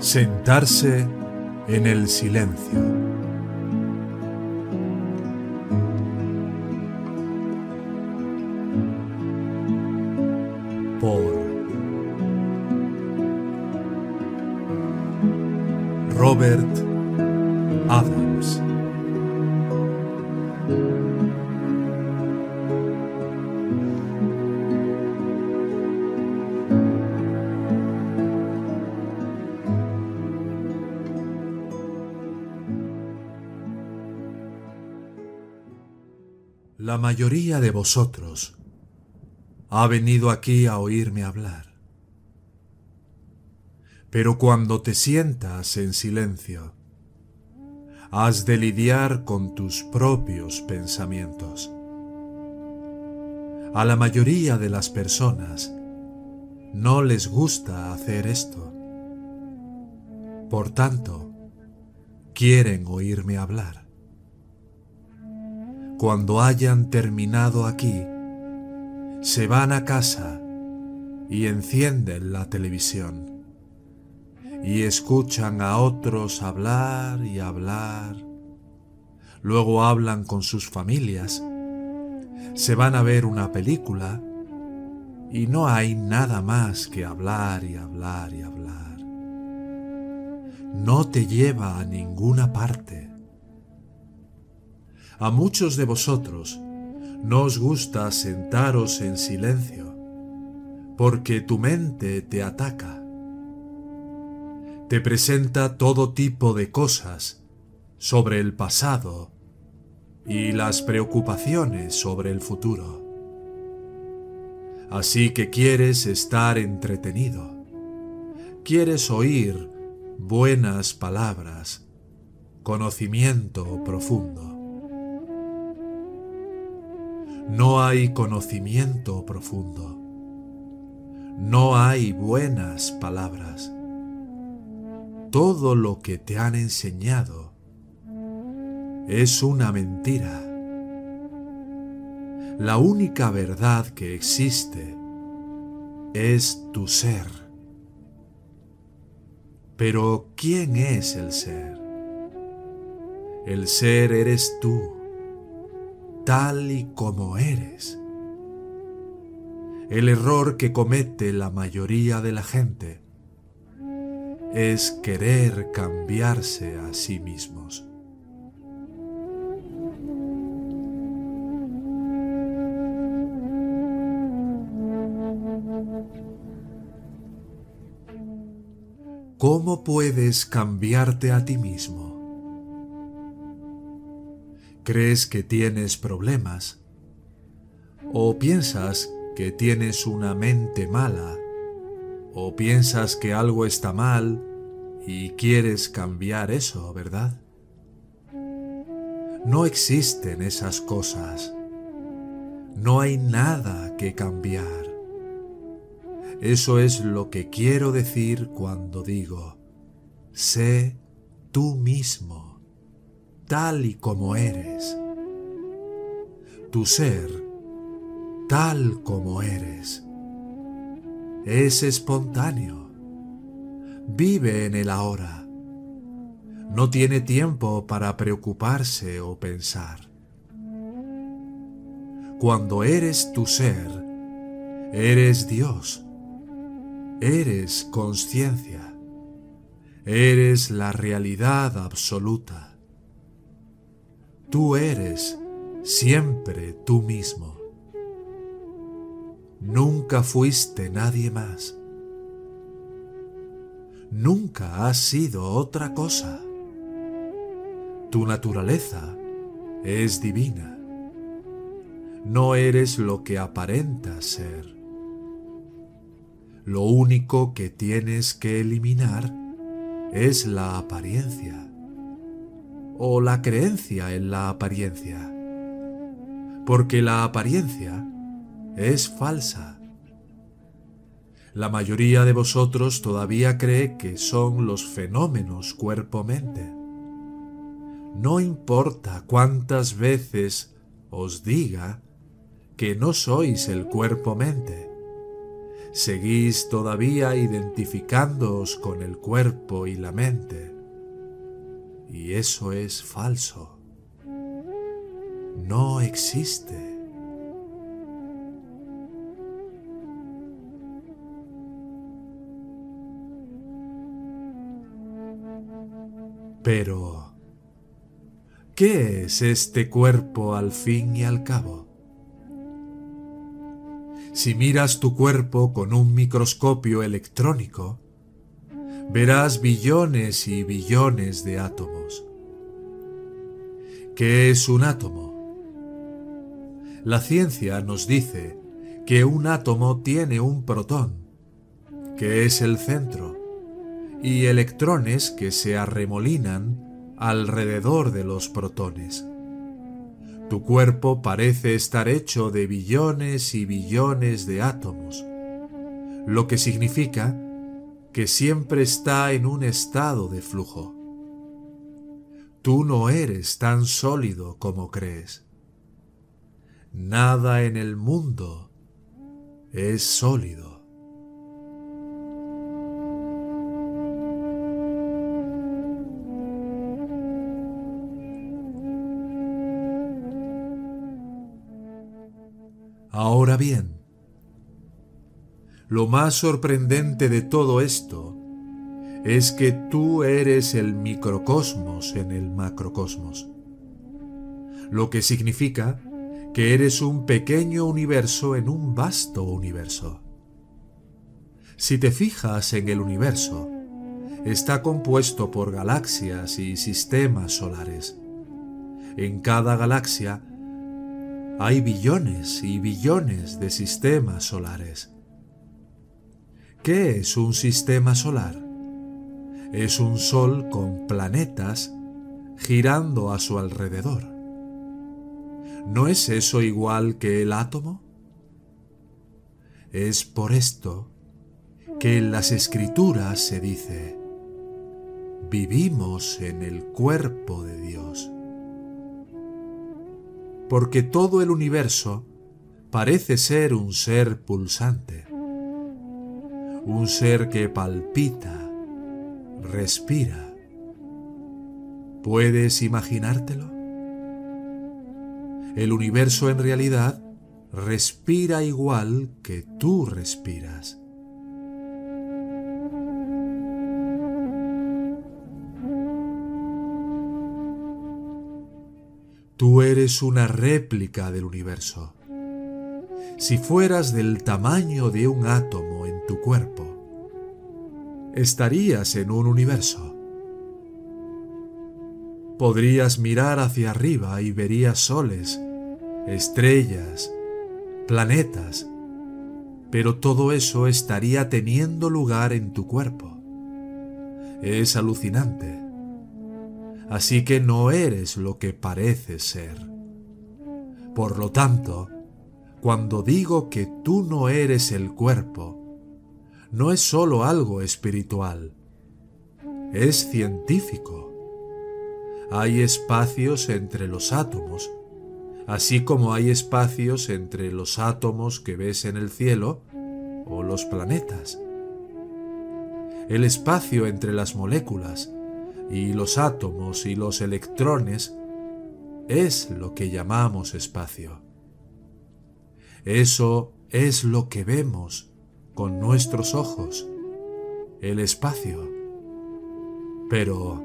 Sentarse en el silencio. La mayoría de vosotros ha venido aquí a oírme hablar. Pero cuando te sientas en silencio, has de lidiar con tus propios pensamientos. A la mayoría de las personas no les gusta hacer esto. Por tanto, quieren oírme hablar. Cuando hayan terminado aquí, se van a casa y encienden la televisión y escuchan a otros hablar y hablar. Luego hablan con sus familias, se van a ver una película y no hay nada más que hablar y hablar y hablar. No te lleva a ninguna parte a muchos de vosotros no os gusta sentaros en silencio, porque tu mente te ataca. Te presenta todo tipo de cosas sobre el pasado y las preocupaciones sobre el futuro. Así que quieres estar entretenido. Quieres oír buenas palabras, conocimiento profundo. No hay conocimiento profundo. No hay buenas palabras. Todo lo que te han enseñado es una mentira. La única verdad que existe es tu ser. Pero ¿quién es el ser? El ser eres tú tal y como eres. El error que comete la mayoría de la gente es querer cambiarse a sí mismos. ¿Cómo puedes cambiarte a ti mismo? Crees que tienes problemas o piensas que tienes una mente mala o piensas que algo está mal y quieres cambiar eso, ¿verdad? No existen esas cosas. No hay nada que cambiar. Eso es lo que quiero decir cuando digo, sé tú mismo tal y como eres. Tu ser, tal como eres, es espontáneo. Vive en el ahora. No tiene tiempo para preocuparse o pensar. Cuando eres tu ser, eres Dios. Eres conciencia. Eres la realidad absoluta. Tú eres siempre tú mismo. Nunca fuiste nadie más. Nunca has sido otra cosa. Tu naturaleza es divina. No eres lo que aparentas ser. Lo único que tienes que eliminar es la apariencia o la creencia en la apariencia, porque la apariencia es falsa. La mayoría de vosotros todavía cree que son los fenómenos cuerpo-mente. No importa cuántas veces os diga que no sois el cuerpo-mente. Seguís todavía identificándoos con el cuerpo y la mente. Y eso es falso. No existe. Pero, ¿qué es este cuerpo al fin y al cabo? Si miras tu cuerpo con un microscopio electrónico, verás billones y billones de átomos. ¿Qué es un átomo? La ciencia nos dice que un átomo tiene un protón, que es el centro, y electrones que se arremolinan alrededor de los protones. Tu cuerpo parece estar hecho de billones y billones de átomos, lo que significa que siempre está en un estado de flujo. Tú no eres tan sólido como crees. Nada en el mundo es sólido. Ahora bien, lo más sorprendente de todo esto es que tú eres el microcosmos en el macrocosmos, lo que significa que eres un pequeño universo en un vasto universo. Si te fijas en el universo, está compuesto por galaxias y sistemas solares. En cada galaxia hay billones y billones de sistemas solares. ¿Qué es un sistema solar? Es un sol con planetas girando a su alrededor. ¿No es eso igual que el átomo? Es por esto que en las escrituras se dice, vivimos en el cuerpo de Dios. Porque todo el universo parece ser un ser pulsante un ser que palpita, respira. ¿Puedes imaginártelo? El universo en realidad respira igual que tú respiras. Tú eres una réplica del universo si fueras del tamaño de un átomo en tu cuerpo, estarías en un universo. Podrías mirar hacia arriba y verías soles, estrellas, planetas, pero todo eso estaría teniendo lugar en tu cuerpo. Es alucinante. Así que no eres lo que pareces ser. Por lo tanto, cuando digo que tú no eres el cuerpo, no es sólo algo espiritual, es científico. Hay espacios entre los átomos, así como hay espacios entre los átomos que ves en el cielo o los planetas. El espacio entre las moléculas y los átomos y los electrones es lo que llamamos espacio. Eso es lo que vemos con nuestros ojos, el espacio. Pero,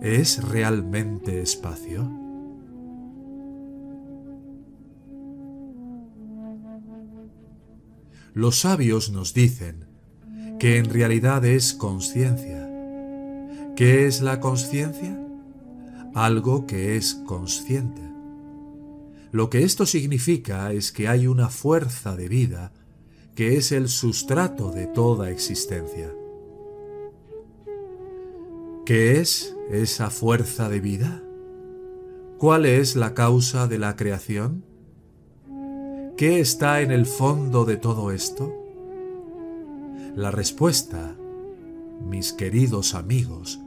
¿es realmente espacio? Los sabios nos dicen que en realidad es conciencia. ¿Qué es la conciencia? algo que es consciente. Lo que esto significa es que hay una fuerza de vida que es el sustrato de toda existencia. ¿Qué es esa fuerza de vida? ¿Cuál es la causa de la creación? ¿Qué está en el fondo de todo esto? La respuesta, mis queridos amigos,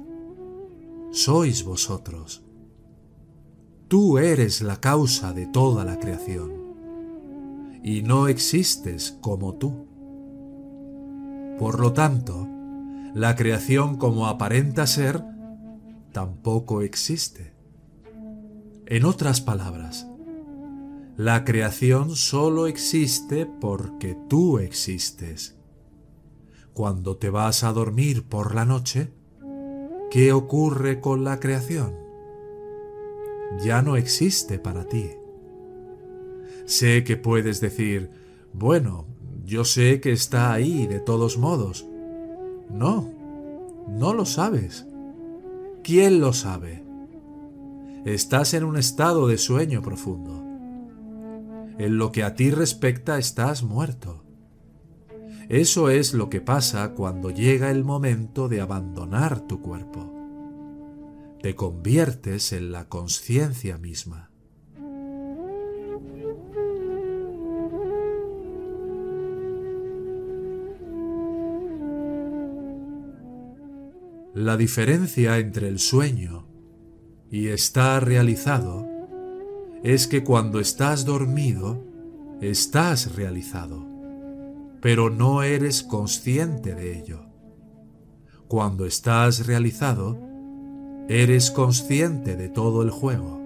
sois vosotros. Tú eres la causa de toda la creación y no existes como tú. Por lo tanto, la creación como aparenta ser tampoco existe. En otras palabras, la creación solo existe porque tú existes. Cuando te vas a dormir por la noche, ¿qué ocurre con la creación? Ya no existe para ti. Sé que puedes decir, bueno, yo sé que está ahí de todos modos, no, no lo sabes. ¿Quién lo sabe? Estás en un estado de sueño profundo. En lo que a ti respecta estás muerto. Eso es lo que pasa cuando llega el momento de abandonar tu cuerpo. Te conviertes en la conciencia misma. La diferencia entre el sueño y estar realizado es que cuando estás dormido, estás realizado, pero no eres consciente de ello. Cuando estás realizado, eres consciente de todo el juego.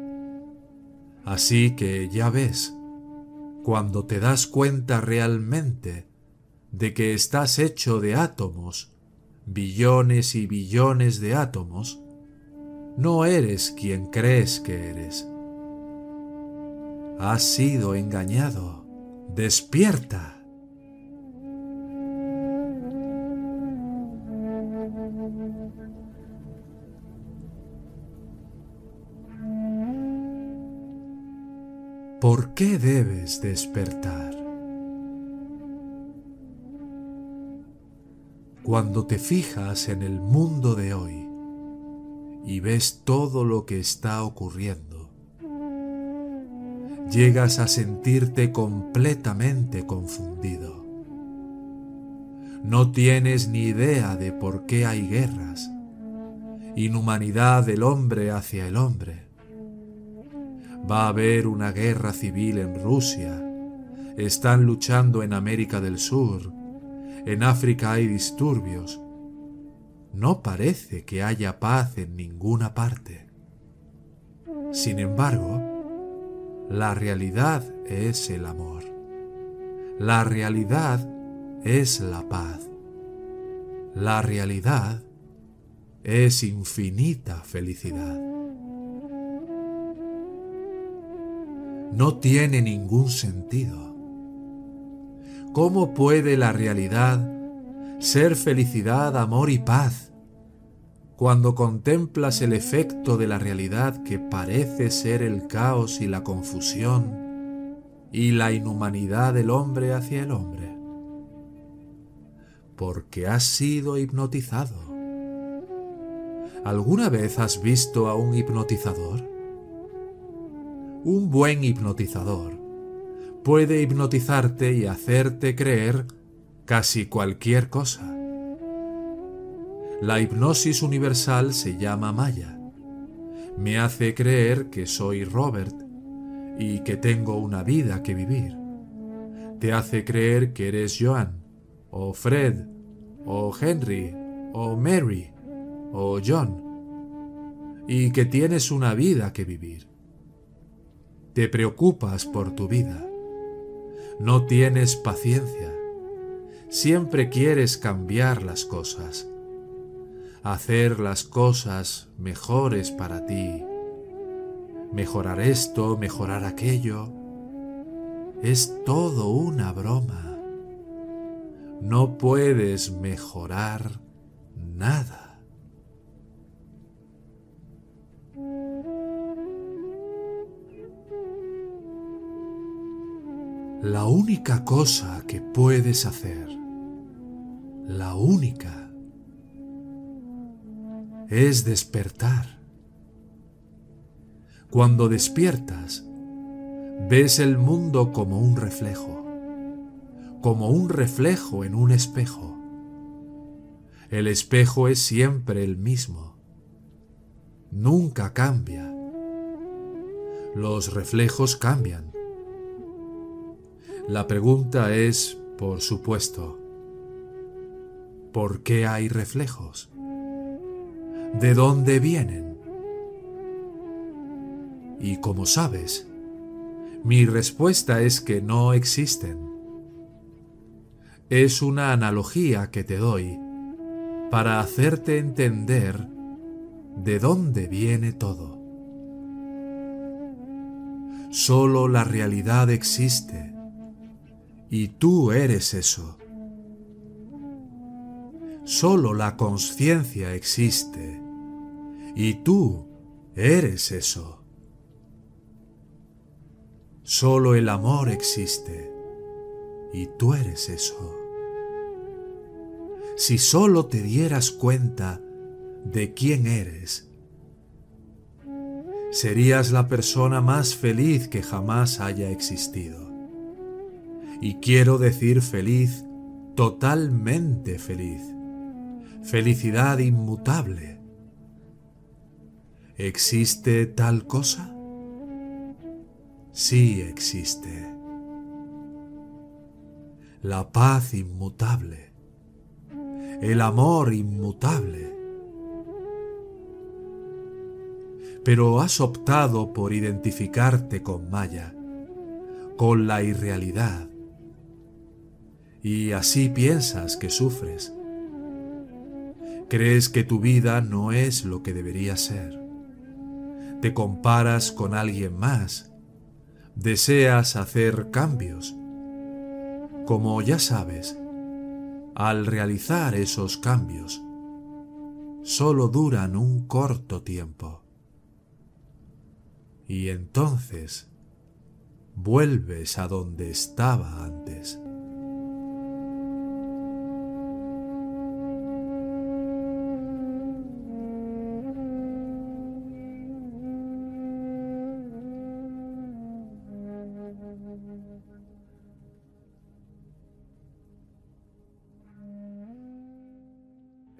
Así que ya ves, cuando te das cuenta realmente de que estás hecho de átomos billones y billones de átomos, no eres quien crees que eres. Has sido engañado. Despierta. ¿Por qué debes despertar? Cuando te fijas en el mundo de hoy y ves todo lo que está ocurriendo, llegas a sentirte completamente confundido. No tienes ni idea de por qué hay guerras, inhumanidad del hombre hacia el hombre. Va a haber una guerra civil en Rusia, están luchando en América del Sur, en África hay disturbios. No parece que haya paz en ninguna parte. Sin embargo, la realidad es el amor. La realidad es la paz. La realidad es infinita felicidad. No tiene ningún sentido ¿Cómo puede la realidad ser felicidad, amor y paz cuando contemplas el efecto de la realidad que parece ser el caos y la confusión y la inhumanidad del hombre hacia el hombre? Porque has sido hipnotizado. ¿Alguna vez has visto a un hipnotizador? Un buen hipnotizador puede hipnotizarte y hacerte creer casi cualquier cosa. La hipnosis universal se llama Maya. Me hace creer que soy Robert y que tengo una vida que vivir. Te hace creer que eres Joan, o Fred, o Henry, o Mary, o John, y que tienes una vida que vivir. Te preocupas por tu vida no tienes paciencia. Siempre quieres cambiar las cosas, hacer las cosas mejores para ti, mejorar esto, mejorar aquello. Es todo una broma. No puedes mejorar nada. La única cosa que puedes hacer, la única, es despertar. Cuando despiertas, ves el mundo como un reflejo, como un reflejo en un espejo. El espejo es siempre el mismo, nunca cambia. Los reflejos cambian. La pregunta es, por supuesto, ¿por qué hay reflejos? ¿De dónde vienen? Y como sabes, mi respuesta es que no existen. Es una analogía que te doy para hacerte entender de dónde viene todo. Solo la realidad existe y tú eres eso. Solo la conciencia existe y tú eres eso. Solo el amor existe y tú eres eso. Si solo te dieras cuenta de quién eres, serías la persona más feliz que jamás haya existido. Y quiero decir feliz, totalmente feliz. Felicidad inmutable. ¿Existe tal cosa? Sí existe. La paz inmutable. El amor inmutable. Pero has optado por identificarte con Maya, con la irrealidad. Y así piensas que sufres. Crees que tu vida no es lo que debería ser. Te comparas con alguien más deseas hacer cambios. Como ya sabes, al realizar esos cambios, solo duran un corto tiempo. Y entonces vuelves a donde estaba antes.